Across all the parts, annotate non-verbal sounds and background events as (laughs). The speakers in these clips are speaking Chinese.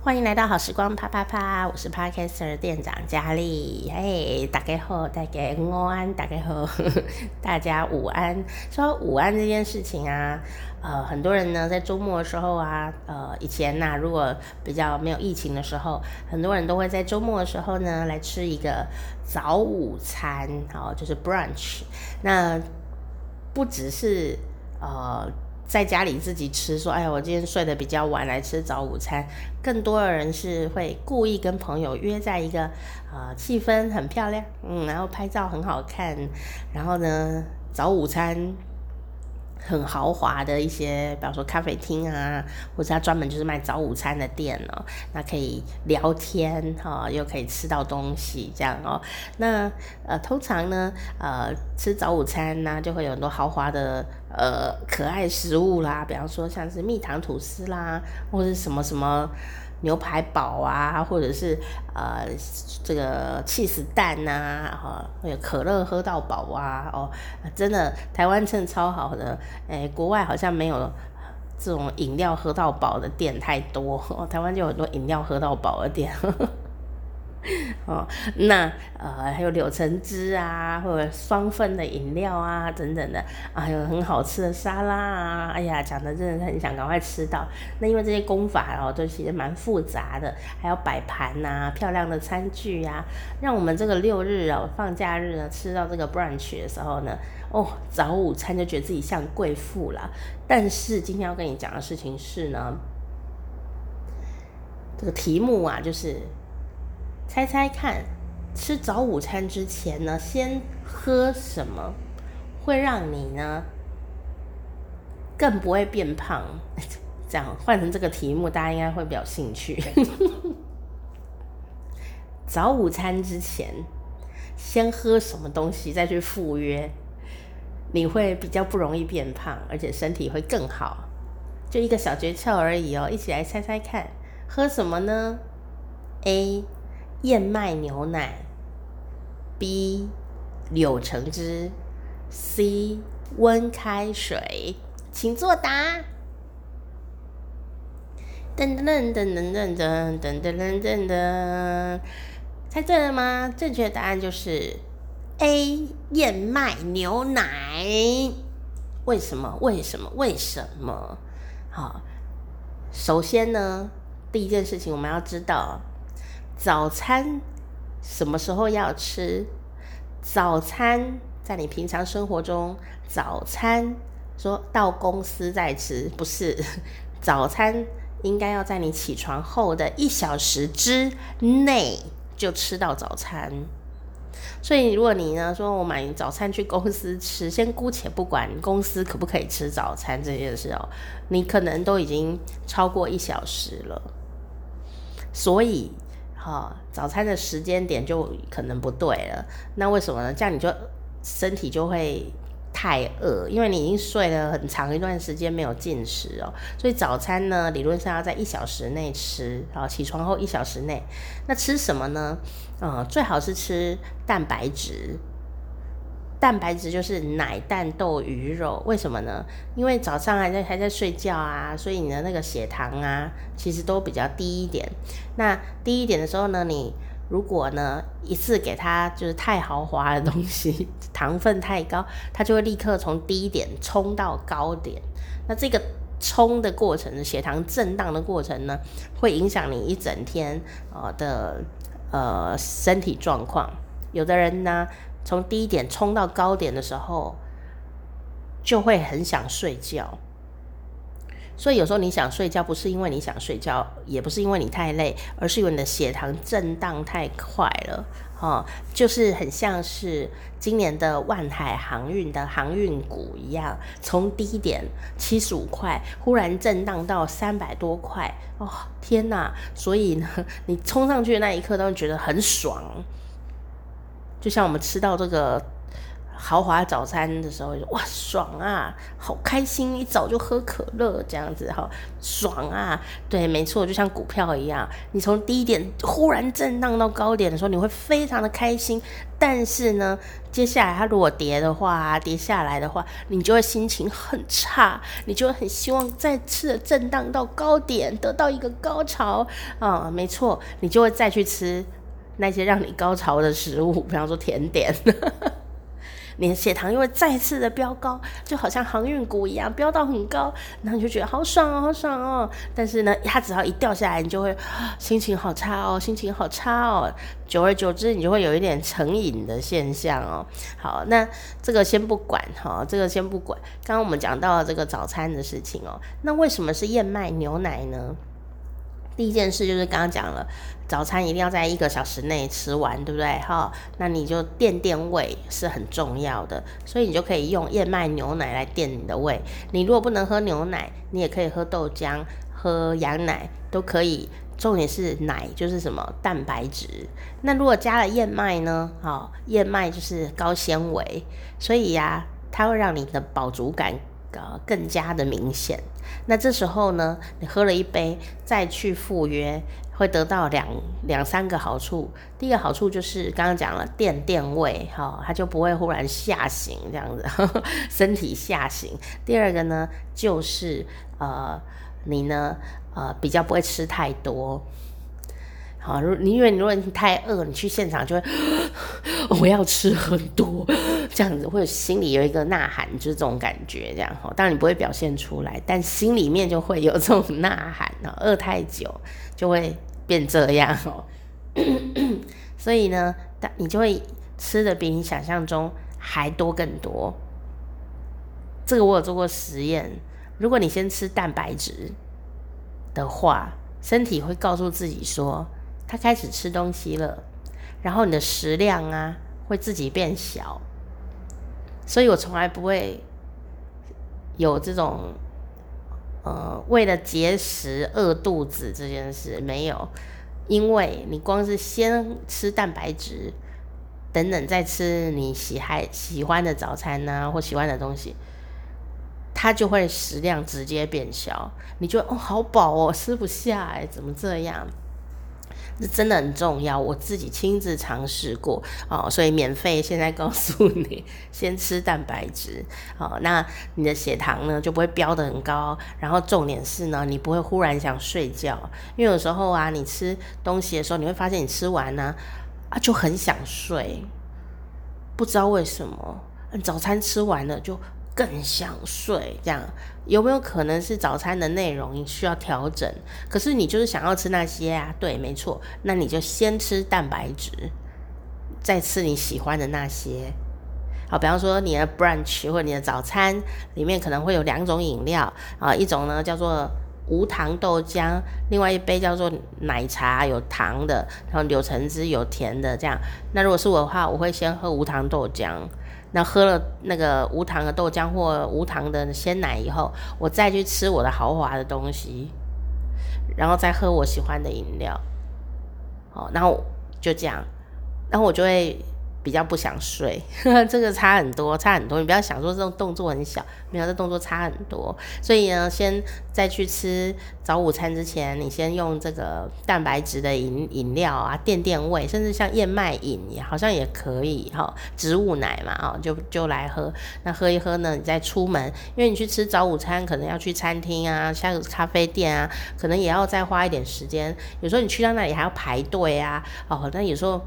欢迎来到好时光啪啪啪，我是 Podcaster 店长佳丽。嘿，大家好，大家午安，大家好，(laughs) 大家午安。说午安这件事情啊，呃，很多人呢在周末的时候啊，呃，以前呐、啊，如果比较没有疫情的时候，很多人都会在周末的时候呢来吃一个早午餐，好，就是 brunch。那不只是呃。在家里自己吃，说：“哎呀，我今天睡得比较晚，来吃早午餐。”更多的人是会故意跟朋友约在一个，呃，气氛很漂亮，嗯，然后拍照很好看，然后呢，早午餐。很豪华的一些，比方说咖啡厅啊，或者他专门就是卖早午餐的店哦，那可以聊天哈、又可以吃到东西这样哦。那呃，通常呢，呃，吃早午餐呢，就会有很多豪华的呃可爱食物啦，比方说像是蜜糖吐司啦，或者什么什么。牛排堡啊，或者是呃这个起司蛋呐、啊，哈、哦，还有可乐喝到饱啊，哦，真的台湾真的超好的，哎，国外好像没有这种饮料喝到饱的店太多，台湾就很多饮料喝到饱的店。呵呵哦，那呃还有柳橙汁啊，或者双份的饮料啊，等等的，啊，还有很好吃的沙拉啊，哎呀，讲的真的是很想赶快吃到。那因为这些功法哦，都其实蛮复杂的，还要摆盘呐，漂亮的餐具呀、啊，让我们这个六日哦，放假日呢，吃到这个 brunch 的时候呢，哦，早午餐就觉得自己像贵妇了。但是今天要跟你讲的事情是呢，这个题目啊，就是。猜猜看，吃早午餐之前呢，先喝什么会让你呢更不会变胖？(laughs) 这样换成这个题目，大家应该会比较兴趣。(laughs) 早午餐之前先喝什么东西再去赴约，你会比较不容易变胖，而且身体会更好。就一个小诀窍而已哦，一起来猜猜看，喝什么呢？A 燕麦牛奶，B 柳橙汁，C 温开水，请作答。噔噔噔噔噔噔噔噔噔噔噔，猜对了吗？正确答案就是 A 燕麦牛奶。为什么？为什么？为什么？好，首先呢，第一件事情我们要知道。早餐什么时候要吃？早餐在你平常生活中，早餐说到公司再吃，不是，(laughs) 早餐应该要在你起床后的一小时之内就吃到早餐。所以如果你呢说我买早餐去公司吃，先姑且不管公司可不可以吃早餐这件事哦，你可能都已经超过一小时了，所以。哦，早餐的时间点就可能不对了。那为什么呢？这样你就身体就会太饿，因为你已经睡了很长一段时间没有进食哦。所以早餐呢，理论上要在一小时内吃。好，起床后一小时内，那吃什么呢？嗯，最好是吃蛋白质。蛋白质就是奶、蛋、豆、鱼、肉，为什么呢？因为早上还在还在睡觉啊，所以你的那个血糖啊，其实都比较低一点。那低一点的时候呢，你如果呢一次给它就是太豪华的东西，(laughs) 糖分太高，它就会立刻从低点冲到高点。那这个冲的过程，血糖震荡的过程呢，会影响你一整天呃的呃身体状况。有的人呢。从低点冲到高点的时候，就会很想睡觉。所以有时候你想睡觉，不是因为你想睡觉，也不是因为你太累，而是因为你的血糖震荡太快了。哦，就是很像是今年的万海航运的航运股一样，从低点七十五块，忽然震荡到三百多块。哦，天哪！所以呢，你冲上去的那一刻，都会觉得很爽。就像我们吃到这个豪华早餐的时候，哇，爽啊，好开心！一早就喝可乐这样子哈，爽啊！对，没错，就像股票一样，你从低点忽然震荡到高点的时候，你会非常的开心。但是呢，接下来它如果跌的话，跌下来的话，你就会心情很差，你就会很希望再次的震荡到高点，得到一个高潮啊、没错，你就会再去吃那些让你高潮的食物，比方说甜点。你的血糖又会再次的飙高，就好像航运股一样飙到很高，然后你就觉得好爽哦，好爽哦。但是呢，它只要一掉下来，你就会心情好差哦，心情好差哦。久而久之，你就会有一点成瘾的现象哦。好，那这个先不管哈，这个先不管。刚刚我们讲到了这个早餐的事情哦，那为什么是燕麦牛奶呢？第一件事就是刚刚讲了，早餐一定要在一个小时内吃完，对不对？哈，那你就垫垫胃是很重要的，所以你就可以用燕麦牛奶来垫你的胃。你如果不能喝牛奶，你也可以喝豆浆、喝羊奶都可以。重点是奶就是什么蛋白质。那如果加了燕麦呢？哈，燕麦就是高纤维，所以呀，它会让你的饱足感。呃，更加的明显。那这时候呢，你喝了一杯，再去赴约，会得到两两三个好处。第一个好处就是刚刚讲了垫垫胃，哈、它就不会忽然下行这样子，呵 (laughs) 呵身体下行。第二个呢，就是呃，你呢，呃，比较不会吃太多。好，如你因为如果你太饿，你去现场就会，我要吃很多，这样子会心里有一个呐喊，就是这种感觉，这样哈。当然你不会表现出来，但心里面就会有这种呐喊。饿太久就会变这样哦。所以呢，你就会吃的比你想象中还多更多。这个我有做过实验，如果你先吃蛋白质的话，身体会告诉自己说。他开始吃东西了，然后你的食量啊会自己变小，所以我从来不会有这种呃为了节食饿肚子这件事没有，因为你光是先吃蛋白质，等等再吃你喜爱喜欢的早餐呐、啊、或喜欢的东西，它就会食量直接变小，你就哦好饱哦吃不下哎怎么这样？这真的很重要，我自己亲自尝试过哦，所以免费现在告诉你，(laughs) 先吃蛋白质哦，那你的血糖呢就不会飙得很高，然后重点是呢，你不会忽然想睡觉，因为有时候啊，你吃东西的时候，你会发现你吃完呢啊，啊就很想睡，不知道为什么，早餐吃完了就。更想睡，这样有没有可能是早餐的内容需要调整？可是你就是想要吃那些啊？对，没错，那你就先吃蛋白质，再吃你喜欢的那些。好，比方说你的 brunch 或者你的早餐里面可能会有两种饮料啊，一种呢叫做无糖豆浆，另外一杯叫做奶茶有糖的，然后柳橙汁有甜的，这样。那如果是我的话，我会先喝无糖豆浆。那喝了那个无糖的豆浆或无糖的鲜奶以后，我再去吃我的豪华的东西，然后再喝我喜欢的饮料，好，然后就这样，然后我就会。比较不想睡，呵呵，这个差很多，差很多。你不要想说这种动作很小，没有，这动作差很多。所以呢，先在去吃早午餐之前，你先用这个蛋白质的饮饮料啊，垫垫胃，甚至像燕麦饮也好像也可以哈，植物奶嘛，哦，就就来喝。那喝一喝呢，你再出门，因为你去吃早午餐，可能要去餐厅啊，像咖啡店啊，可能也要再花一点时间。有时候你去到那里还要排队啊，哦，那有时候。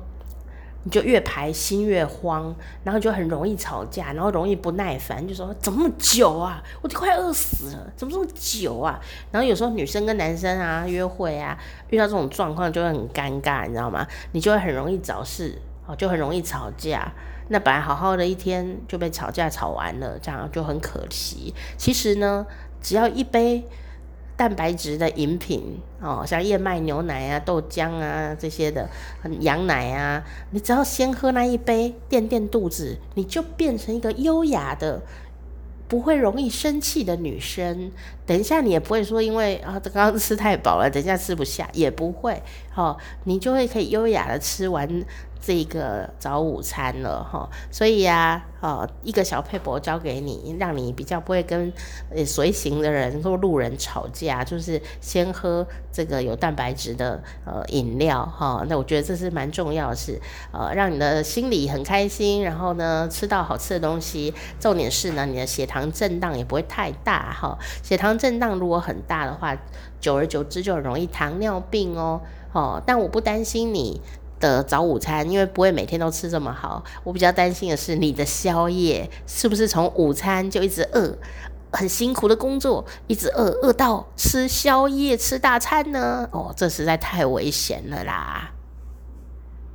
你就越排心越慌，然后就很容易吵架，然后容易不耐烦，就说怎么那么久啊？我都快饿死了，怎么这么久啊？然后有时候女生跟男生啊约会啊，遇到这种状况就会很尴尬，你知道吗？你就会很容易找事，哦，就很容易吵架。那本来好好的一天就被吵架吵完了，这样就很可惜。其实呢，只要一杯。蛋白质的饮品哦，像燕麦牛奶啊、豆浆啊这些的，羊奶啊，你只要先喝那一杯垫垫肚子，你就变成一个优雅的、不会容易生气的女生。等一下你也不会说因为啊刚刚吃太饱了，等一下吃不下也不会哦，你就会可以优雅的吃完这个早午餐了哈，所以呀，哦，一个小撇步交给你，让你比较不会跟呃随行的人或路人吵架，就是先喝这个有蛋白质的呃饮料哈。那我觉得这是蛮重要的是，呃，让你的心里很开心，然后呢吃到好吃的东西。重点是呢，你的血糖震荡也不会太大哈。血糖震荡如果很大的话，久而久之就很容易糖尿病哦。哦，但我不担心你。的早午餐，因为不会每天都吃这么好。我比较担心的是你的宵夜是不是从午餐就一直饿，很辛苦的工作，一直饿饿到吃宵夜吃大餐呢？哦，这实在太危险了啦。